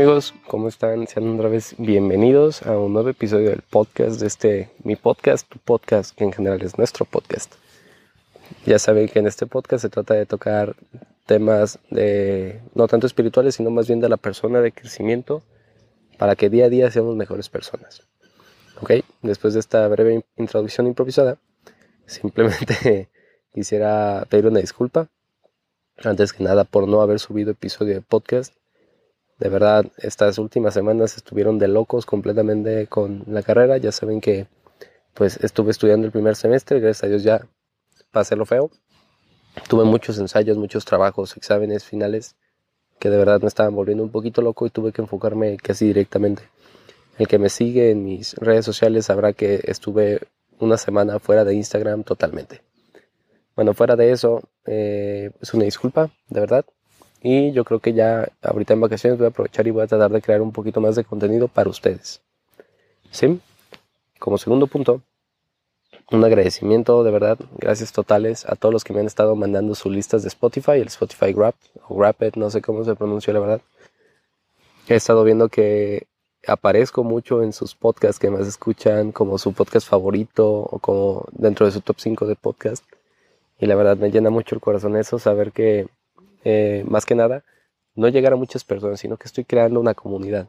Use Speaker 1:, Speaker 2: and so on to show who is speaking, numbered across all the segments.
Speaker 1: amigos, ¿cómo están? Sean otra vez bienvenidos a un nuevo episodio del podcast de este, mi podcast, tu podcast, que en general es nuestro podcast. Ya saben que en este podcast se trata de tocar temas de, no tanto espirituales, sino más bien de la persona, de crecimiento, para que día a día seamos mejores personas. Ok, después de esta breve introducción improvisada, simplemente quisiera pedir una disculpa, antes que nada, por no haber subido episodio de podcast de verdad, estas últimas semanas estuvieron de locos completamente con la carrera. Ya saben que pues estuve estudiando el primer semestre, gracias a Dios ya pasé lo feo. Tuve muchos ensayos, muchos trabajos, exámenes finales que de verdad me estaban volviendo un poquito loco y tuve que enfocarme casi directamente. El que me sigue en mis redes sociales sabrá que estuve una semana fuera de Instagram totalmente. Bueno, fuera de eso, eh, es una disculpa, de verdad. Y yo creo que ya ahorita en vacaciones voy a aprovechar y voy a tratar de crear un poquito más de contenido para ustedes. ¿Sí? Como segundo punto, un agradecimiento de verdad, gracias totales a todos los que me han estado mandando sus listas de Spotify, el Spotify Grab o Rapid, no sé cómo se pronuncia la verdad. He estado viendo que aparezco mucho en sus podcasts que más escuchan, como su podcast favorito o como dentro de su top 5 de podcast. Y la verdad me llena mucho el corazón eso, saber que eh, más que nada, no llegar a muchas personas, sino que estoy creando una comunidad.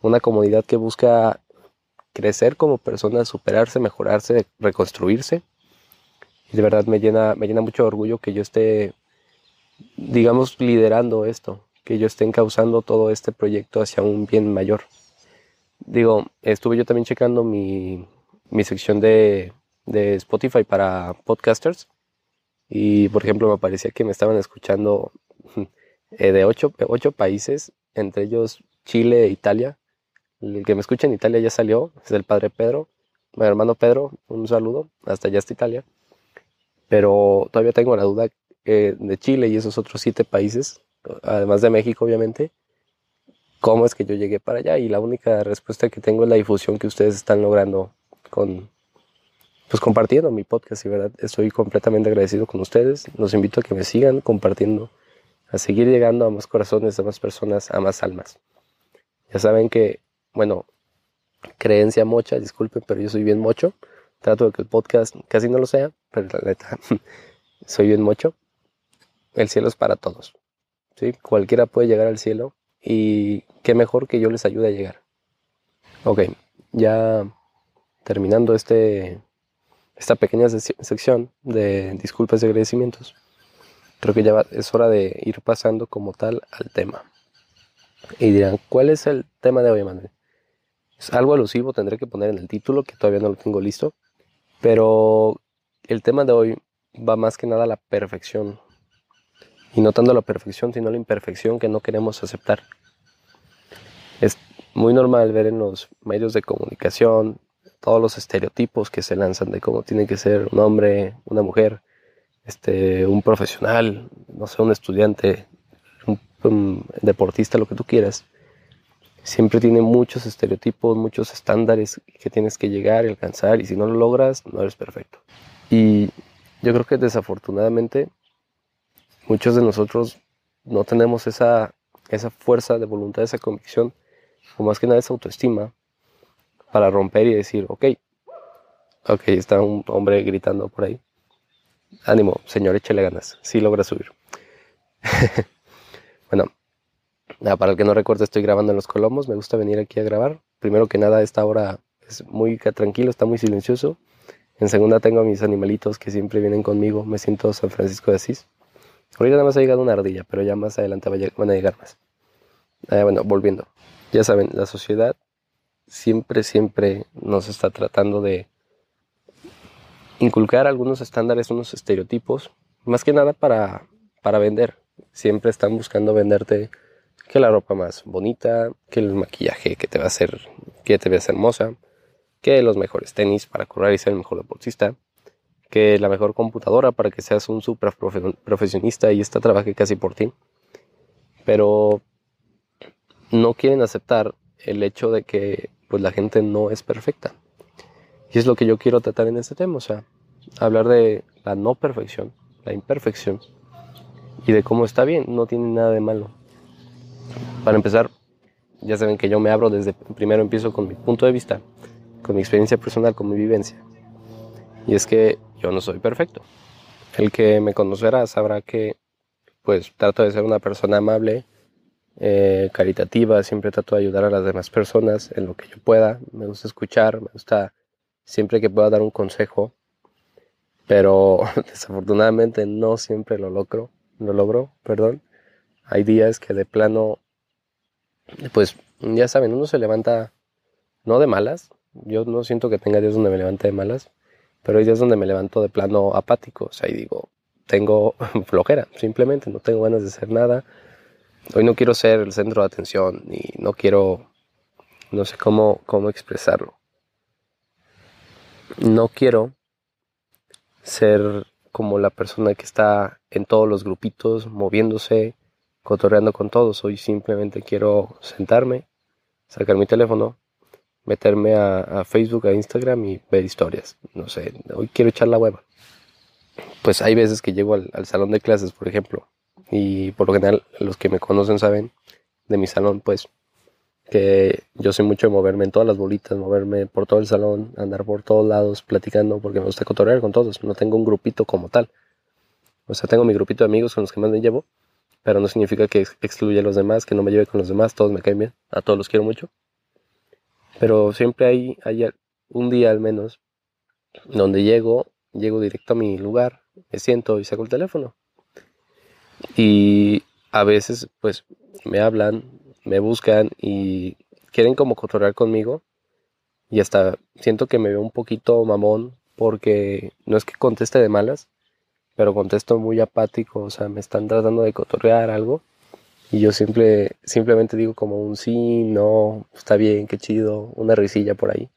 Speaker 1: Una comunidad que busca crecer como persona, superarse, mejorarse, reconstruirse. Y de verdad me llena, me llena mucho orgullo que yo esté, digamos, liderando esto, que yo esté encauzando todo este proyecto hacia un bien mayor. Digo, estuve yo también checando mi, mi sección de, de Spotify para podcasters y por ejemplo, me parecía que me estaban escuchando eh, de ocho, ocho países, entre ellos Chile e Italia. El que me escucha en Italia ya salió, es el padre Pedro. Mi hermano Pedro, un saludo, hasta allá está Italia. Pero todavía tengo la duda eh, de Chile y esos otros siete países, además de México, obviamente, cómo es que yo llegué para allá. Y la única respuesta que tengo es la difusión que ustedes están logrando con, pues compartiendo mi podcast y verdad estoy completamente agradecido con ustedes. Los invito a que me sigan compartiendo, a seguir llegando a más corazones, a más personas, a más almas. Ya saben que, bueno, creencia mocha, disculpen, pero yo soy bien mocho. Trato de que el podcast casi no lo sea, pero la neta, soy bien mocho. El cielo es para todos. ¿sí? Cualquiera puede llegar al cielo y qué mejor que yo les ayude a llegar. Ok, ya terminando este esta pequeña sección de disculpas y agradecimientos, creo que ya es hora de ir pasando como tal al tema. Y dirán, ¿cuál es el tema de hoy, Manuel? Es algo alusivo, tendré que poner en el título, que todavía no lo tengo listo, pero el tema de hoy va más que nada a la perfección. Y no tanto la perfección, sino la imperfección que no queremos aceptar. Es muy normal ver en los medios de comunicación, todos los estereotipos que se lanzan de cómo tiene que ser un hombre, una mujer, este, un profesional, no sé, un estudiante, un, deportista, lo que tú quieras. Siempre tiene muchos estereotipos, muchos estándares que tienes que llegar y alcanzar y si no lo logras, no eres perfecto. Y yo creo que desafortunadamente muchos de nosotros no tenemos esa, esa fuerza de voluntad, esa convicción, o más que nada esa autoestima para romper y decir, ok, ok, está un hombre gritando por ahí. Ánimo, señor, échale ganas, sí logra subir. bueno, para el que no recuerde, estoy grabando en Los Colomos, me gusta venir aquí a grabar. Primero que nada, esta hora es muy tranquilo, está muy silencioso. En segunda tengo a mis animalitos que siempre vienen conmigo, me siento San Francisco de Asís. Ahorita nada más ha llegado una ardilla, pero ya más adelante van a llegar más. Eh, bueno, volviendo. Ya saben, la sociedad siempre, siempre nos está tratando de inculcar algunos estándares, unos estereotipos, más que nada para, para vender. Siempre están buscando venderte que la ropa más bonita, que el maquillaje que te va a hacer, que te veas hermosa, que los mejores tenis para correr y ser el mejor deportista, que la mejor computadora para que seas un super profesionista y esta trabaje casi por ti. Pero no quieren aceptar el hecho de que pues la gente no es perfecta. Y es lo que yo quiero tratar en este tema, o sea, hablar de la no perfección, la imperfección y de cómo está bien, no tiene nada de malo. Para empezar, ya saben que yo me abro desde primero empiezo con mi punto de vista, con mi experiencia personal, con mi vivencia. Y es que yo no soy perfecto. El que me conocerá sabrá que pues trato de ser una persona amable, eh, caritativa, siempre trato de ayudar a las demás personas en lo que yo pueda, me gusta escuchar, me gusta siempre que pueda dar un consejo, pero desafortunadamente no siempre lo logro, lo logro, perdón. Hay días que de plano, pues ya saben, uno se levanta no de malas, yo no siento que tenga días donde me levante de malas, pero hay días donde me levanto de plano apático, o sea, y digo, tengo flojera, simplemente no tengo ganas de hacer nada, Hoy no quiero ser el centro de atención y no quiero, no sé cómo, cómo expresarlo. No quiero ser como la persona que está en todos los grupitos, moviéndose, cotorreando con todos. Hoy simplemente quiero sentarme, sacar mi teléfono, meterme a, Facebook, a Instagram y ver historias. No sé, hoy quiero echar la hueva. Pues hay veces que llego al salón de clases, por ejemplo, y por lo general los que me conocen saben de mi salón pues que yo soy mucho de moverme en todas las bolitas, moverme por todo el salón, andar por todos lados platicando porque me gusta cotorrear con todos, no tengo un grupito como tal. O sea, tengo mi grupito de amigos con los que más me llevo, pero no significa que excluya a los demás, que no me lleve con los demás, todos me caen bien, a todos los quiero mucho. Pero siempre hay, hay un día al menos donde llego, llego directo a mi lugar, me siento y saco el teléfono y a veces pues me hablan, me buscan y quieren como cotorrear conmigo y hasta siento que me veo un poquito mamón porque no es que conteste de malas, pero contesto muy apático, o sea, me están tratando de cotorrear algo y yo siempre, simplemente digo como un sí, no, está bien, qué chido, una risilla por ahí.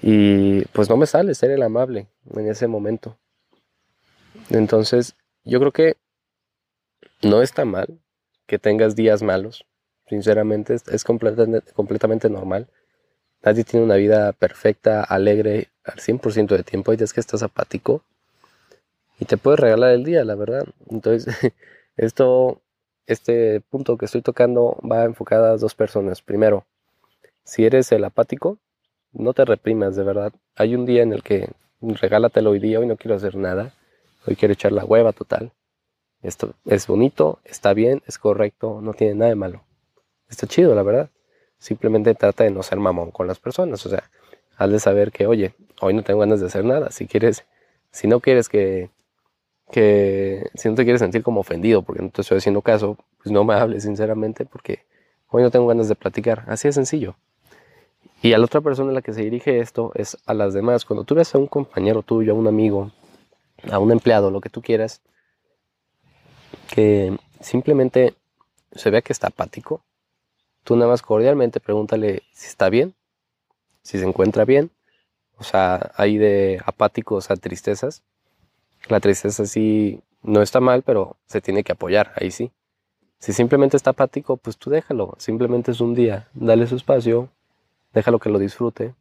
Speaker 1: Y pues no me sale ser el amable en ese momento. Entonces, yo creo que no está mal que tengas días malos. Sinceramente, es, completamente, completamente normal. Nadie tiene una vida perfecta, alegre al 100% de tiempo. Hay días que estás apático y te puedes regalar el día, la verdad. Entonces, esto, este punto que estoy tocando va enfocado a dos personas. Primero, si eres el apático, no te reprimas, de verdad. Hay un día en el que regálatelo hoy día, hoy no quiero hacer nada. Hoy quiero echar la hueva total. Esto es bonito, está bien, es correcto, no tiene nada de malo. Está chido, la verdad. Simplemente trata de no ser mamón con las personas. O sea, haz de saber que, oye, hoy no tengo ganas de hacer nada. Si quieres, si no quieres que, que, si no te quieres sentir como ofendido porque no te estoy haciendo caso, pues no me hables sinceramente porque hoy no tengo ganas de platicar. Así de sencillo. Y a la otra persona a la que se dirige esto es a las demás. Cuando tú ves a un compañero tuyo, a un amigo, a un empleado, lo que tú quieras, que simplemente se vea que está apático, tú nada más cordialmente pregúntale si está bien, si se encuentra bien. O sea, hay de apáticos a tristezas. La tristeza sí no está mal, pero se tiene que apoyar, ahí sí. Si simplemente está apático, pues tú déjalo. Simplemente es un día. Dale su espacio, déjalo que lo disfrute.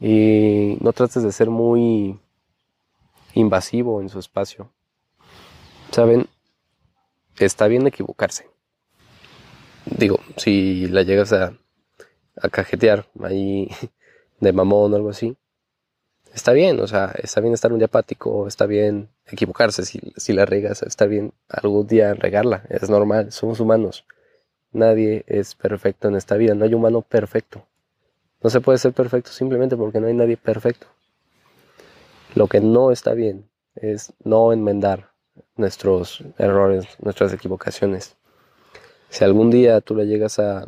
Speaker 1: Y no trates de ser muy invasivo en su espacio. Saben, está bien equivocarse. Digo, si la llegas a, a cajetear ahí de mamón o algo así, está bien, o sea, está bien estar un día apático, está bien equivocarse si, si la regas, está bien algún día regarla, es normal, somos humanos. Nadie es perfecto en esta vida, no hay humano perfecto. No se puede ser perfecto simplemente porque no hay nadie perfecto. Lo que no está bien es no enmendar nuestros errores, nuestras equivocaciones. Si algún día tú le llegas a,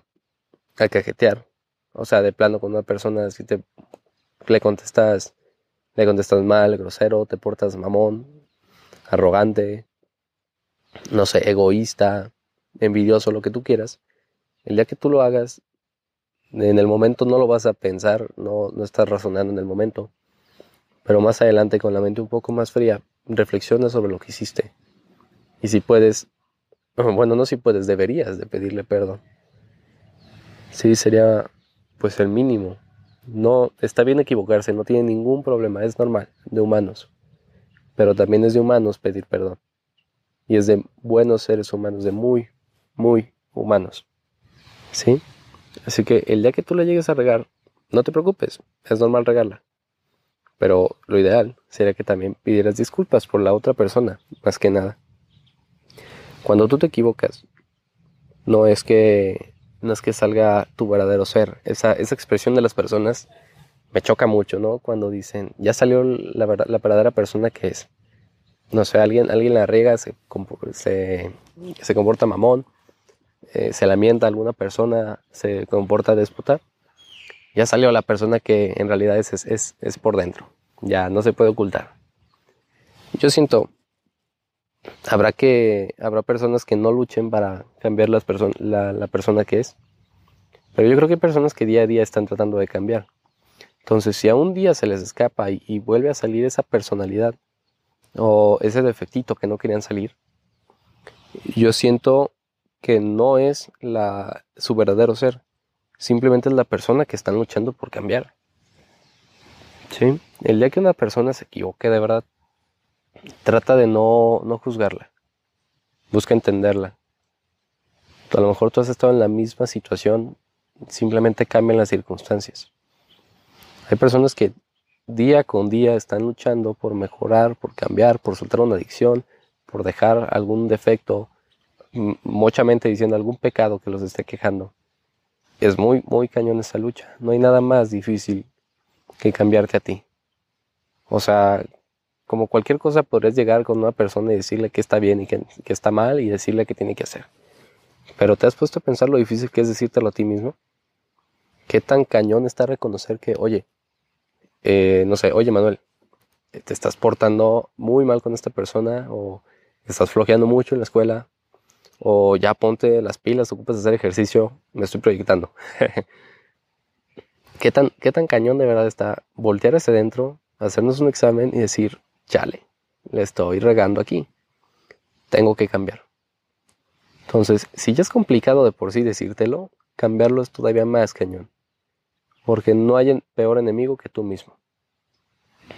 Speaker 1: a cajetear, o sea, de plano con una persona, si te le contestas, le contestas mal, grosero, te portas mamón, arrogante, no sé, egoísta, envidioso, lo que tú quieras, el día que tú lo hagas, en el momento no lo vas a pensar, no, no estás razonando en el momento, pero más adelante con la mente un poco más fría, reflexiona sobre lo que hiciste. Y si puedes, bueno, no si puedes, deberías de pedirle perdón. Sí, sería pues el mínimo. No, está bien equivocarse, no tiene ningún problema, es normal, de humanos. Pero también es de humanos pedir perdón. Y es de buenos seres humanos, de muy, muy humanos. ¿Sí? Así que el día que tú le llegues a regar, no te preocupes, es normal regarla. Pero lo ideal sería que también pidieras disculpas por la otra persona, más que nada. Cuando tú te equivocas, no es que no es que salga tu verdadero ser. Esa, esa expresión de las personas me choca mucho, ¿no? Cuando dicen, ya salió la, la verdadera persona que es. No sé, alguien, alguien la riega, se, se, se comporta mamón, eh, se lamenta a alguna persona, se comporta déspota. Ya salió la persona que en realidad es, es, es por dentro. Ya no se puede ocultar. Yo siento, habrá que habrá personas que no luchen para cambiar la, la, persona que es pero yo creo que hay personas que día a día están tratando de cambiar entonces si a un día se les escapa y, vuelve a salir esa personalidad o ese defectito que no querían salir yo siento que no es la, su verdadero ser simplemente es la persona que están luchando por cambiar ¿Sí? el día que una persona se equivoque de verdad trata de no, no juzgarla. Busca entenderla. A lo mejor tú has estado en la misma situación, simplemente cambian las circunstancias. Hay personas que día con día están luchando por mejorar, por cambiar, por soltar una adicción, por dejar algún defecto, muchamente diciendo algún pecado que los esté quejando. Es muy, muy cañón esa lucha. No hay nada más difícil que cambiarte a ti. O sea, como cualquier cosa, podrías llegar con una persona y decirle que está bien y que, está mal y decirle qué tiene que hacer. Pero te has puesto a pensar lo difícil que es decírtelo a ti mismo. ¿Qué tan cañón está reconocer que, oye, eh, no sé, oye Manuel, te estás portando muy mal con esta persona o estás flojeando mucho en la escuela o ya ponte las pilas, ocupas de hacer ejercicio, me estoy proyectando. ¿Qué tan, ¿Qué tan cañón de verdad está voltear hacia adentro, hacernos un examen y decir, chale, le estoy regando aquí. Tengo que cambiar. Entonces, si ya es complicado de por sí decírtelo, cambiarlo es todavía más cañón. Porque no hay peor enemigo que tú mismo.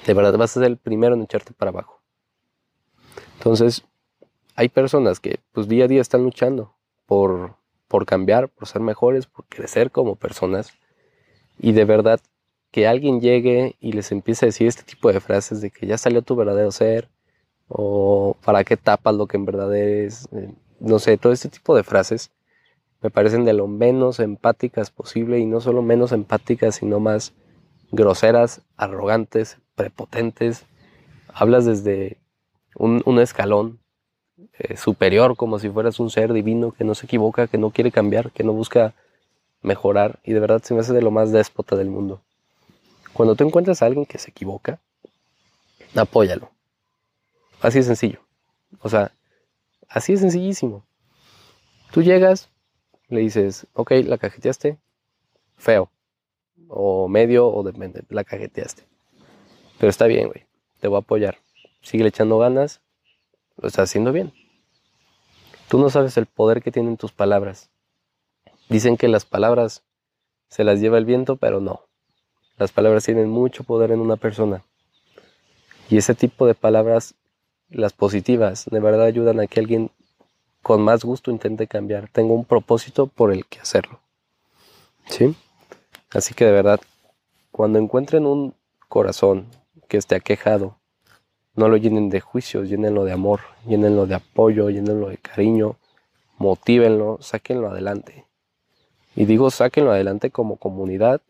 Speaker 1: De verdad vas a ser el primero en echarte para abajo. Entonces, hay personas que pues día a día están luchando por, por cambiar, por ser mejores, por crecer como personas. Y de verdad que alguien llegue y les empiece a decir este tipo de frases de que ya salió tu verdadero ser o para qué tapas lo que en verdad es, eh, no sé, todo este tipo de frases me parecen de lo menos empáticas posible y no solo menos empáticas, sino más groseras, arrogantes, prepotentes. Hablas desde un, escalón eh, superior, como si fueras un ser divino que no se equivoca, que no quiere cambiar, que no busca mejorar y de verdad se me hace de lo más déspota del mundo. Cuando tú encuentras a alguien que se equivoca, apóyalo. Así de sencillo. O sea, así de sencillísimo. Tú llegas, le dices, ok, la cajeteaste, feo. O medio, o depende, la cajeteaste. Pero está bien, güey. Te voy a apoyar. Sigue echando ganas. Lo estás haciendo bien. Tú no sabes el poder que tienen tus palabras. Dicen que las palabras se las lleva el viento, pero no. Las palabras tienen mucho poder en una persona. Y ese tipo de palabras, las positivas, de verdad ayudan a que alguien con más gusto intente cambiar. Tengo un propósito por el que hacerlo. ¿Sí? Así que de verdad, cuando encuentren un corazón que esté aquejado, no lo llenen de juicios, llénenlo de amor, llénenlo de apoyo, llénenlo de cariño, motívenlo, sáquenlo adelante. Y digo sáquenlo adelante como comunidad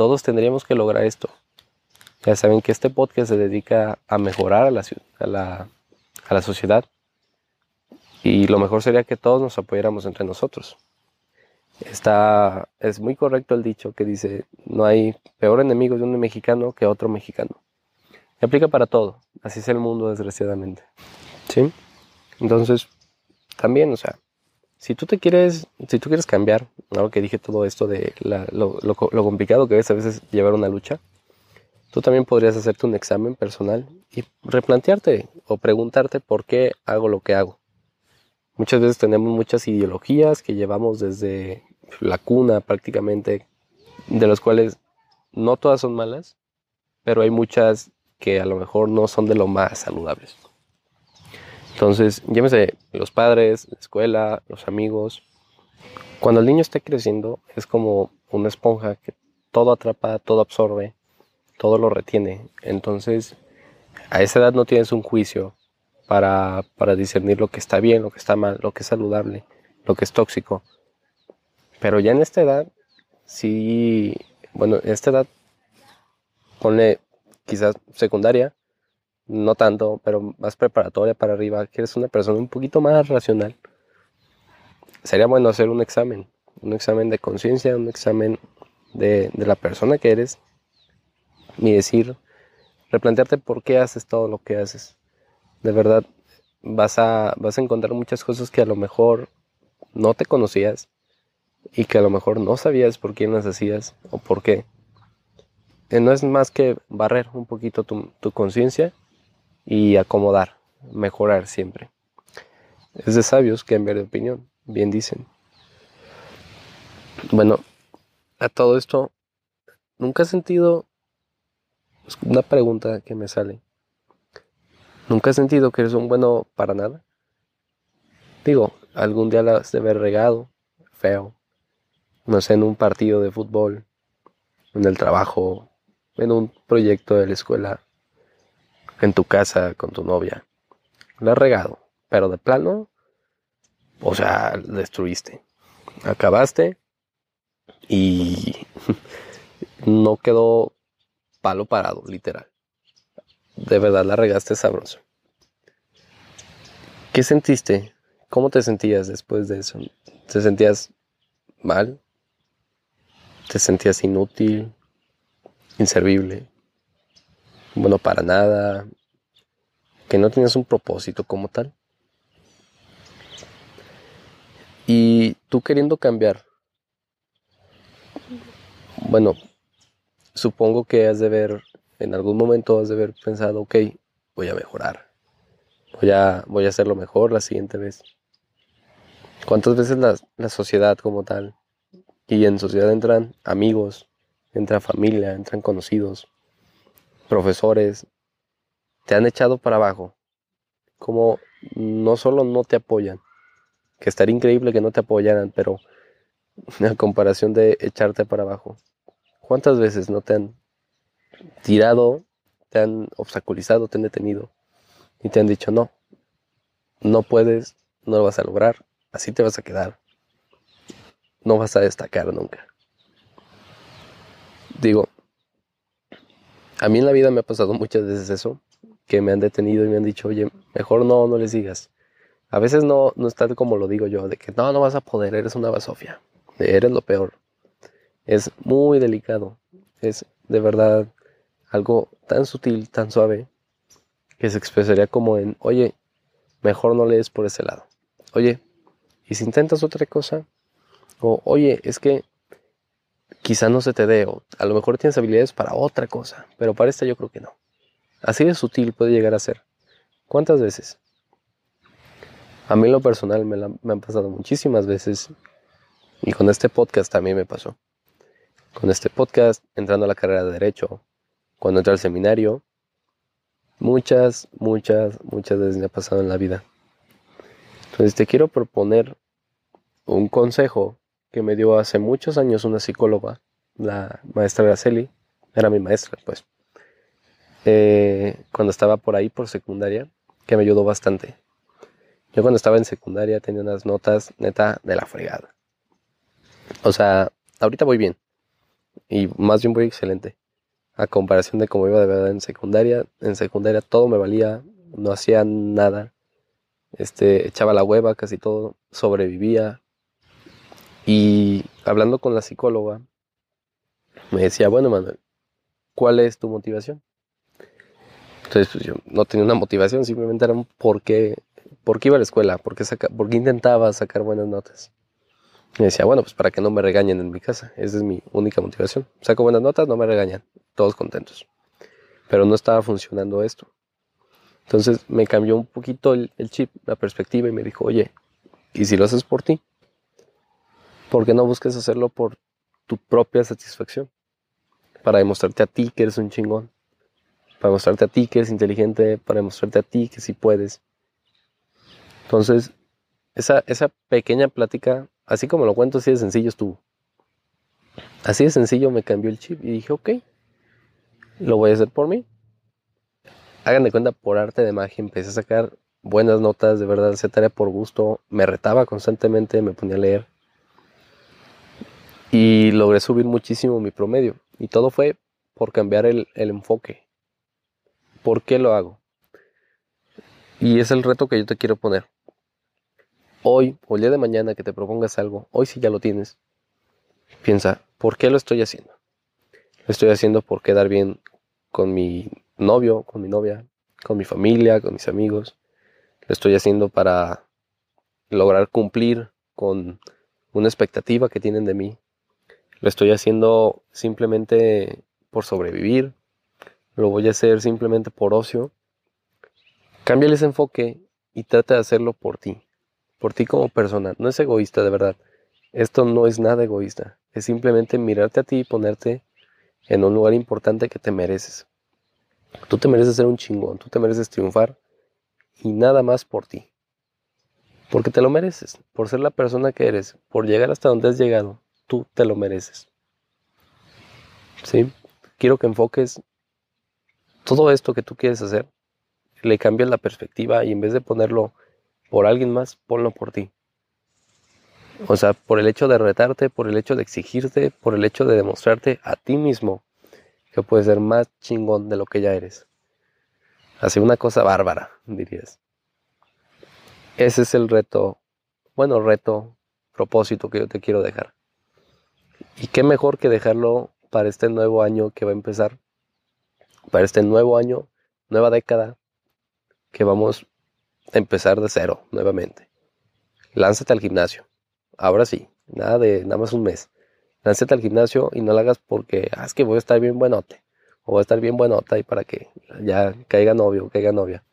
Speaker 1: todos tendríamos que lograr esto. Ya saben que este podcast se dedica a mejorar a la, a la, a la sociedad y lo mejor sería que todos nos apoyáramos entre nosotros. Está, es muy correcto el dicho que dice, no hay peor enemigo de un mexicano que otro mexicano. Aplica para todo, así es el mundo desgraciadamente. ¿Sí? Entonces, también, o sea, si tú te quieres, si tú quieres cambiar, ahora que dije todo esto de lo, complicado que es a veces llevar una lucha, tú también podrías hacerte un examen personal y replantearte o preguntarte por qué hago lo que hago. Muchas veces tenemos muchas ideologías que llevamos desde la cuna prácticamente, de las cuales no todas son malas, pero hay muchas que a lo mejor no son de lo más saludables. Entonces, llámese los padres, la escuela, los amigos, Cuando el niño está creciendo es como una esponja que todo atrapa, todo absorbe, todo lo retiene. Entonces, a esa edad no tienes un juicio para, para discernir lo que está bien, lo que está mal, lo que es saludable, lo que es tóxico. Pero ya en esta edad, sí, bueno, en esta edad, ponle quizás secundaria, no tanto, pero más preparatoria para arriba, que eres una persona un poquito más racional, sería bueno hacer un examen, un examen de conciencia, un examen de, la persona que eres y decir, replantearte por qué haces todo lo que haces. De verdad, vas a, vas a encontrar muchas cosas que a lo mejor no te conocías y que a lo mejor no sabías por quién las hacías o por qué. Eh, no es más que barrer un poquito tu, tu conciencia y acomodar, mejorar siempre. Es de sabios cambiar de opinión, bien dicen. Bueno, a todo esto, ¿nunca has sentido una pregunta que me sale? ¿Nunca has sentido que eres un bueno para nada? Digo, algún día la has de haber regado, feo, no sé, en un partido de fútbol, en el trabajo, en un proyecto de la escuela, en tu casa con tu novia. La has regado, pero de plano, o sea, destruiste. Acabaste y no quedó palo parado, literal. De verdad la regaste sabroso. ¿Qué sentiste? ¿Cómo te sentías después de eso? ¿Te sentías mal? ¿Te sentías inútil? ¿Inservible? Bueno, para nada. Que no tenías un propósito como tal. Y tú queriendo cambiar bueno, supongo que has de ver, en algún momento has de haber pensado, ok, voy a mejorar. Voy a, voy a hacerlo mejor la siguiente vez. ¿Cuántas veces la, la sociedad como tal, y en sociedad entran amigos, entra familia, entran conocidos, profesores, te han echado para abajo? Como no solo no te apoyan, que estaría increíble que no te apoyaran, pero a comparación de echarte para abajo, ¿Cuántas veces no te han tirado, te han obstaculizado, te han detenido y te han dicho no, no puedes, no lo vas a lograr, así te vas a quedar, no vas a destacar nunca? Digo, a mí en la vida me ha pasado muchas veces eso, que me han detenido y me han dicho, oye, mejor no, no les digas. A veces no, no es como lo digo yo, de que no, no vas a poder, eres una basofia, eres lo peor es muy delicado. Es de verdad algo tan sutil, tan suave, que se expresaría como en, oye, mejor no lees por ese lado. Oye, ¿y si intentas otra cosa? O, oye, es que quizá no se te dé, o a lo mejor tienes habilidades para otra cosa, pero para esta yo creo que no. Así de sutil puede llegar a ser. ¿Cuántas veces? A mí lo personal me, me han pasado muchísimas veces y con este podcast también me pasó con este podcast, entrando a la carrera de Derecho, cuando entré al seminario. Muchas, muchas, muchas veces me ha pasado en la vida. Entonces te quiero proponer un consejo que me dio hace muchos años una psicóloga, la maestra Graceli, era mi maestra, pues, eh, cuando estaba por ahí, por secundaria, que me ayudó bastante. Yo cuando estaba en secundaria tenía unas notas neta de la fregada. O sea, ahorita voy bien, y más bien muy excelente. A comparación de cómo iba de verdad en secundaria, en secundaria todo me valía, no hacía nada. Este, echaba la hueva casi todo, sobrevivía. Y hablando con la psicóloga, me decía, bueno, Manuel, ¿cuál es tu motivación? Entonces, pues yo no tenía una motivación, simplemente era por qué, por qué iba a la escuela, por qué, por qué intentaba sacar buenas notas. Y decía, bueno, pues para que no me regañen en mi casa. Esa es mi única motivación. Saco buenas notas, no me regañan. Todos contentos. Pero no estaba funcionando esto. Entonces me cambió un poquito el, chip, la perspectiva y me dijo, oye, ¿y si lo haces por ti? ¿Por qué no busques hacerlo por tu propia satisfacción? Para demostrarte a ti que eres un chingón. Para demostrarte a ti que eres inteligente. Para demostrarte a ti que sí puedes. Entonces, esa, esa pequeña plática así como lo cuento, así de sencillo estuvo. Así de sencillo me cambió el chip y dije, ok, lo voy a hacer por mí. Hagan de cuenta, por arte de magia empecé a sacar buenas notas, de verdad, hacía tarea por gusto, me retaba constantemente, me ponía a leer. Y logré subir muchísimo mi promedio. Y todo fue por cambiar el, el enfoque. ¿Por qué lo hago? Y es el reto que yo te quiero poner. Hoy o el día de mañana que te propongas algo, hoy si ya lo tienes, piensa, ¿por qué lo estoy haciendo? Lo estoy haciendo por quedar bien con mi novio, con mi novia, con mi familia, con mis amigos. Lo estoy haciendo para lograr cumplir con una expectativa que tienen de mí. Lo estoy haciendo simplemente por sobrevivir. Lo voy a hacer simplemente por ocio. Cámbiale ese enfoque y trata de hacerlo por ti. Por ti como persona. No es egoísta, de verdad. Esto no es nada egoísta. Es simplemente mirarte a ti y ponerte en un lugar importante que te mereces. Tú te mereces ser un chingón, tú te mereces triunfar y nada más por ti. Porque te lo mereces, por ser la persona que eres, por llegar hasta donde has llegado, tú te lo mereces. ¿Sí? Quiero que enfoques todo esto que tú quieres hacer, le cambies la perspectiva y en vez de ponerlo por alguien más, ponlo por ti. O sea, por el hecho de retarte, por el hecho de exigirte, por el hecho de demostrarte a ti mismo que puedes ser más chingón de lo que ya eres. Así una cosa bárbara, dirías. Ese es el reto, bueno, reto, propósito que yo te quiero dejar. Y qué mejor que dejarlo para este nuevo año que va a empezar, para este nuevo año, nueva década, que vamos a empezar de cero nuevamente. Lánzate al gimnasio. Ahora sí, nada de nada más un mes. Lánzate al gimnasio y no lo hagas porque ah, es que voy a estar bien buenote. O voy a estar bien buenota y para que ya caiga novio, caiga novia.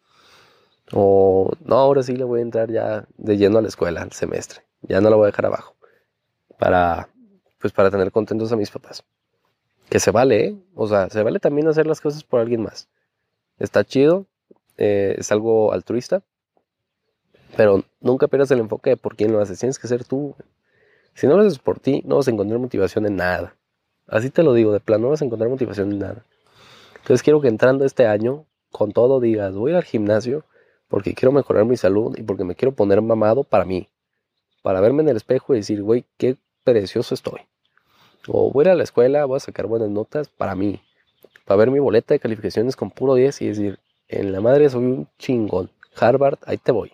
Speaker 1: O no, ahora sí le voy a entrar ya de lleno a la escuela, al semestre. Ya no lo voy a dejar abajo. Para, pues para tener contentos a mis papás. Que se vale, ¿eh? O sea, se vale también hacer las cosas por alguien más. Está chido, eh, es algo altruista, pero nunca pierdas el enfoque de por quién lo haces. Tienes que ser tú. Si no lo haces por ti, no vas a encontrar motivación en nada. Así te lo digo, de plano no vas a encontrar motivación en nada. Entonces quiero que entrando este año, con todo digas, voy al gimnasio porque quiero mejorar mi salud y porque me quiero poner mamado para mí. Para verme en el espejo y decir, güey, qué precioso estoy. O voy a ir a la escuela, voy a sacar buenas notas para mí. Para ver mi boleta de calificaciones con puro 10 y decir, en la madre soy un chingón. Harvard, ahí te voy.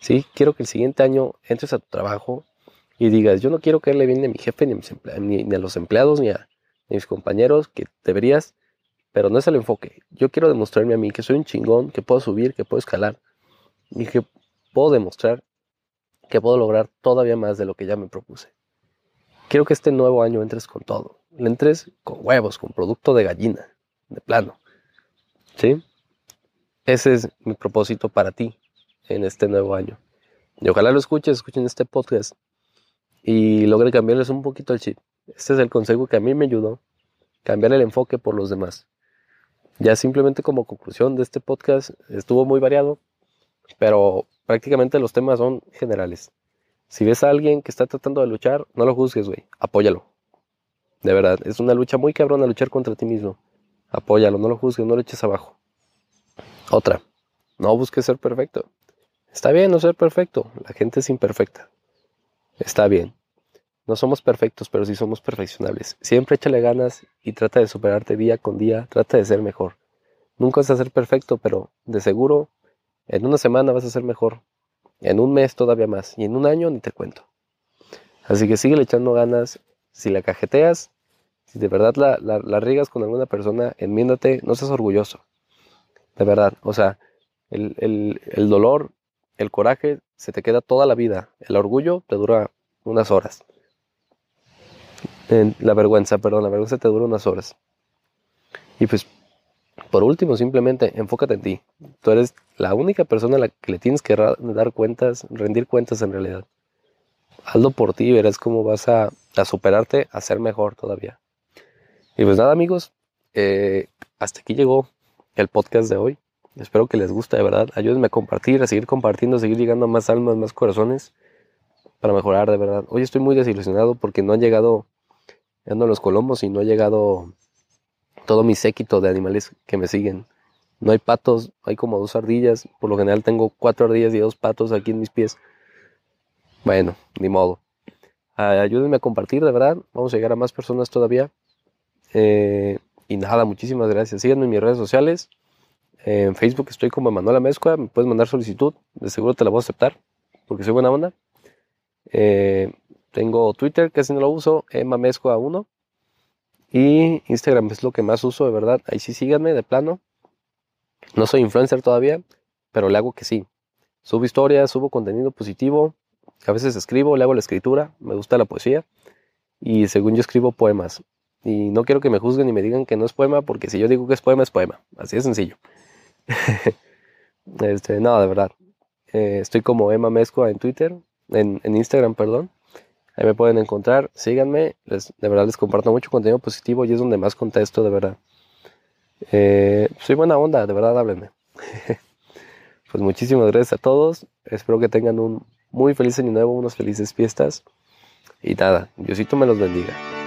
Speaker 1: Sí, quiero que el siguiente año entres a tu trabajo y digas, yo no quiero caerle bien a mi jefe, ni a, los empleados, ni a, mis compañeros, que deberías, pero no es el enfoque. Yo quiero demostrarme a mí que soy un chingón, que puedo subir, que puedo escalar y que puedo demostrar que puedo lograr todavía más de lo que ya me propuse. Quiero que este nuevo año entres con todo. Entres con huevos, con producto de gallina, de plano. ¿Sí? Ese es mi propósito para ti en este nuevo año. Y ojalá lo escuches, escuchen este podcast y logre cambiarles un poquito el chip. Este es el consejo que a mí me ayudó, cambiar el enfoque por los demás. Ya simplemente como conclusión de este podcast, estuvo muy variado, pero prácticamente los temas son generales. Si ves a alguien que está tratando de luchar, no lo juzgues, güey, apóyalo. De verdad, es una lucha muy cabrona luchar contra ti mismo. Apóyalo, no lo juzgues, no lo eches abajo. Otra, no busques ser perfecto. Está bien no ser perfecto, la gente es imperfecta. Está bien. No somos perfectos, pero sí somos perfeccionables. Siempre échale ganas y trata de superarte día con día, trata de ser mejor. Nunca vas a ser perfecto, pero de seguro en una semana vas a ser mejor. En un mes todavía más. Y en un año ni te cuento. Así que sigue echando ganas. Si la cajeteas, si de verdad la, la, riegas con alguna persona, enmiéndate, no seas orgulloso. De verdad. O sea, el, el, el dolor el coraje se te queda toda la vida. El orgullo te dura unas horas. la vergüenza, perdón, la vergüenza te dura unas horas. Y pues, por último, simplemente enfócate en ti. Tú eres la única persona a la que le tienes que dar cuentas, rendir cuentas en realidad. Hazlo por ti y verás cómo vas a, superarte, a ser mejor todavía. Y pues nada, amigos, eh, hasta aquí llegó el podcast de hoy. Espero que les guste, de verdad. Ayúdenme a compartir, a seguir compartiendo, a seguir llegando a más almas, más corazones. para mejorar de verdad. Hoy estoy muy desilusionado porque no han llegado, ando los colomos y no ha llegado todo mi séquito de animales que me siguen. No hay patos, hay como dos ardillas. Por lo general tengo cuatro ardillas y dos patos aquí en mis pies. Bueno, ni modo. ayúdenme a compartir, de verdad. Vamos a llegar a más personas todavía. Eh, y nada, muchísimas gracias. Síganme en mis redes sociales. En Facebook estoy como Manuela Mezcua. Me puedes mandar solicitud. De seguro te la voy a aceptar. Porque soy buena onda. Eh, tengo Twitter, que casi no lo uso. Emma Mezcua 1. Y Instagram es lo que más uso, de verdad. Ahí sí síganme, de plano. No soy influencer todavía, pero le hago que sí. Subo historias, subo contenido positivo. A veces escribo, le hago la escritura. Me gusta la poesía. Y según yo escribo poemas. Y no quiero que me juzguen y me digan que no es poema, porque si yo digo que es poema, es poema. Así de sencillo. este, no, de verdad. Eh, estoy como Emma Mezcua en Twitter, en, Instagram, perdón. Ahí me pueden encontrar. Síganme. de verdad les comparto mucho contenido positivo y es donde más contesto, de verdad. Eh, soy buena onda, de verdad, háblenme. pues muchísimas gracias a todos. Espero que tengan un muy feliz año nuevo, unas felices fiestas. Y nada, Diosito me los bendiga.